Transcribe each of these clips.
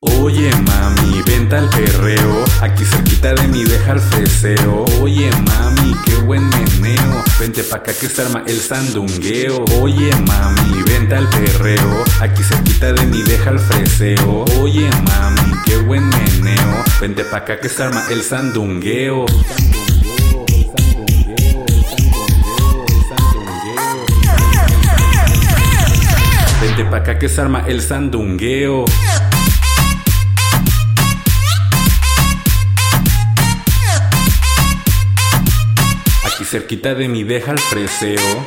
Oye mami, venta al perreo, aquí cerquita de mí deja el freseo. Oye mami, qué buen meneo, vente pa' acá que se arma el sandungueo. Oye mami, venta al perreo, aquí cerquita de mí deja el freseo. Oye mami, qué buen meneo, vente pa' acá que se arma el sandungueo. Acá que se arma el sandungueo. Aquí cerquita de mí deja el freseo.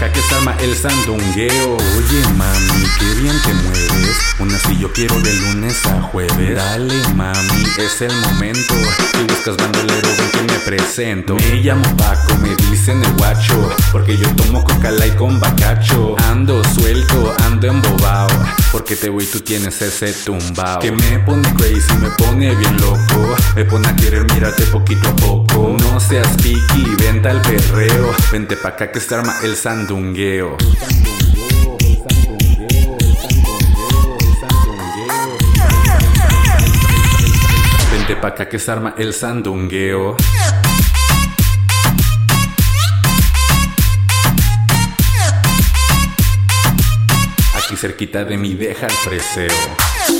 Acá que se arma el sandungueo. Oye mami, qué bien te mueves. Una si yo quiero de lunes a jueves. Dale mami, es el momento. Si buscas bandolero, ven que me presento. Me llamo Paco, me dicen el guacho. Porque yo tomo coca light con bacacho. Ando suelto, ando embobado. Porque te voy, tú tienes ese tumbao. Que me pone crazy, me pone bien loco. Me pone a querer mirarte poquito a poco. No seas piqui, venta al perreo. Vente pa' acá que se arma el sandungueo. Vente pa' acá que se arma el sandungueo. Aquí cerquita de mí deja el freseo.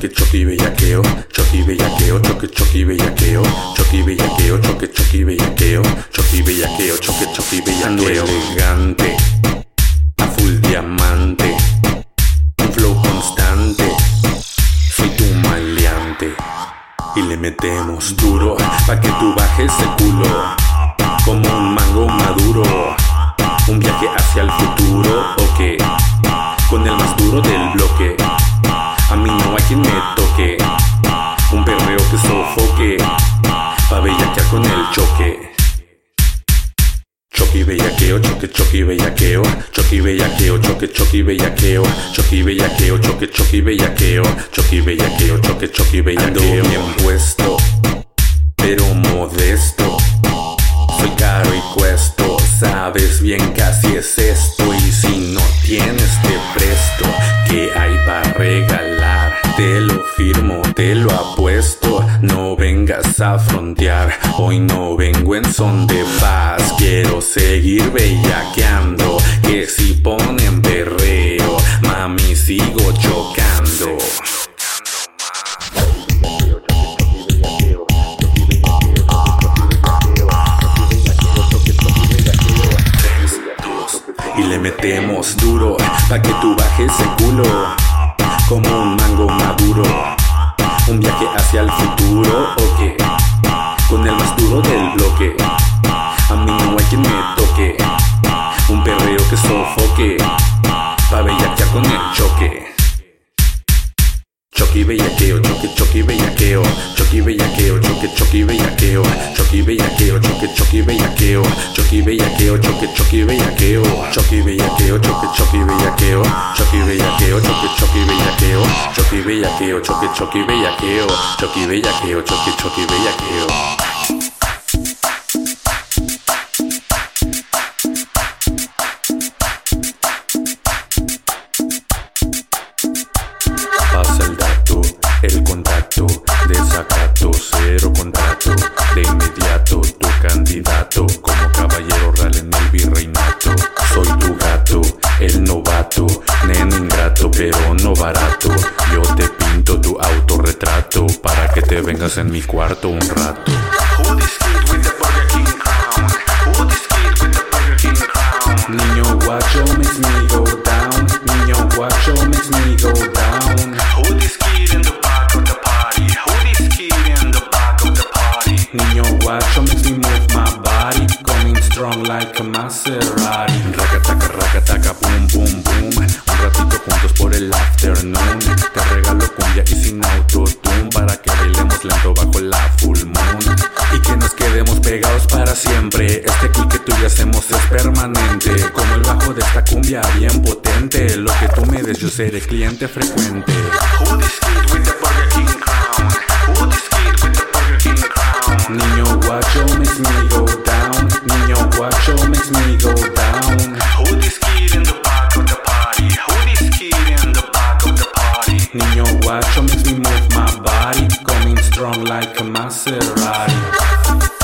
bellaqueo, choque choqui bellaqueo, choqui bellaqueo, choque choqui bellaqueo, choqui bellaqueo, choque choqui bellaqueo, choqui bellaqueo, choque choqui bellaqueo. elegante, a full diamante, un flow constante, soy tu maleante. Y le metemos duro pa' que tú bajes el culo como un mango maduro. Un viaje hacia el futuro, ok. Con el más duro del bloque. A mí no hay quien me toque. Un perreo que sofoque. Pa' bellaquear con el choque. Choqui bellaqueo, choque choqui bellaqueo, choqui bellaqueo, choque choqui bellaqueo, choqui bellaqueo, choque choqui bellaqueo, choqui bellaqueo, choque choqui bellaqueo. bien puesto, pero modesto. Soy caro y cuesto, sabes bien que así es esto. Y si no tienes, te presto. A frontear, hoy no vengo en son de paz. Quiero seguir bellaqueando, que si ponen berreo, mami sigo chocando. y le metemos duro pa' que tú bajes el culo como un mango maduro. Un viaje hacia el futuro, ok. Con el más duro del bloque. A mí no hay quien me toque. Un perreo que sofoque. Pa' bellaquear con el choque. Choqui bellaqueo, choque bellaqueo, choqui bellaqueo, choque bellaqueo, choqui bellaqueo, choque choqui bellaqueo, choqui bellaqueo, choque choqui bellaqueo, choqui bellaqueo, choque choqui bellaqueo, choqui bellaqueo, choque choqui bellaqueo, choqui bellaqueo, choque choqui bellaqueo, choqui bellaqueo, choque choqui bellaqueo. en mi cuarto un rato. Niño guacho makes me go down. Niño guacho makes me go down. Who this kid in the back of the party? Who this kid in the back of the party? Niño guacho makes me move my body, coming strong like a Maserati. Racataca, racataca, boom, boom, boom. Un ratito juntos por el afternoon. Te regalo cumbia y sin autotune para que para siempre. Este click que tú y hacemos es permanente. Como el bajo de esta cumbia bien potente. Lo que tú me des, yo seré cliente frecuente. Who this kid with the Burger King crown? Who this kid with the Burger King crown? Niño guacho makes me go down. Niño guacho makes me go down. Who this kid in the back of the party? Who this kid in the back of the party? Niño guacho makes me move my body. Coming strong like a Maserati.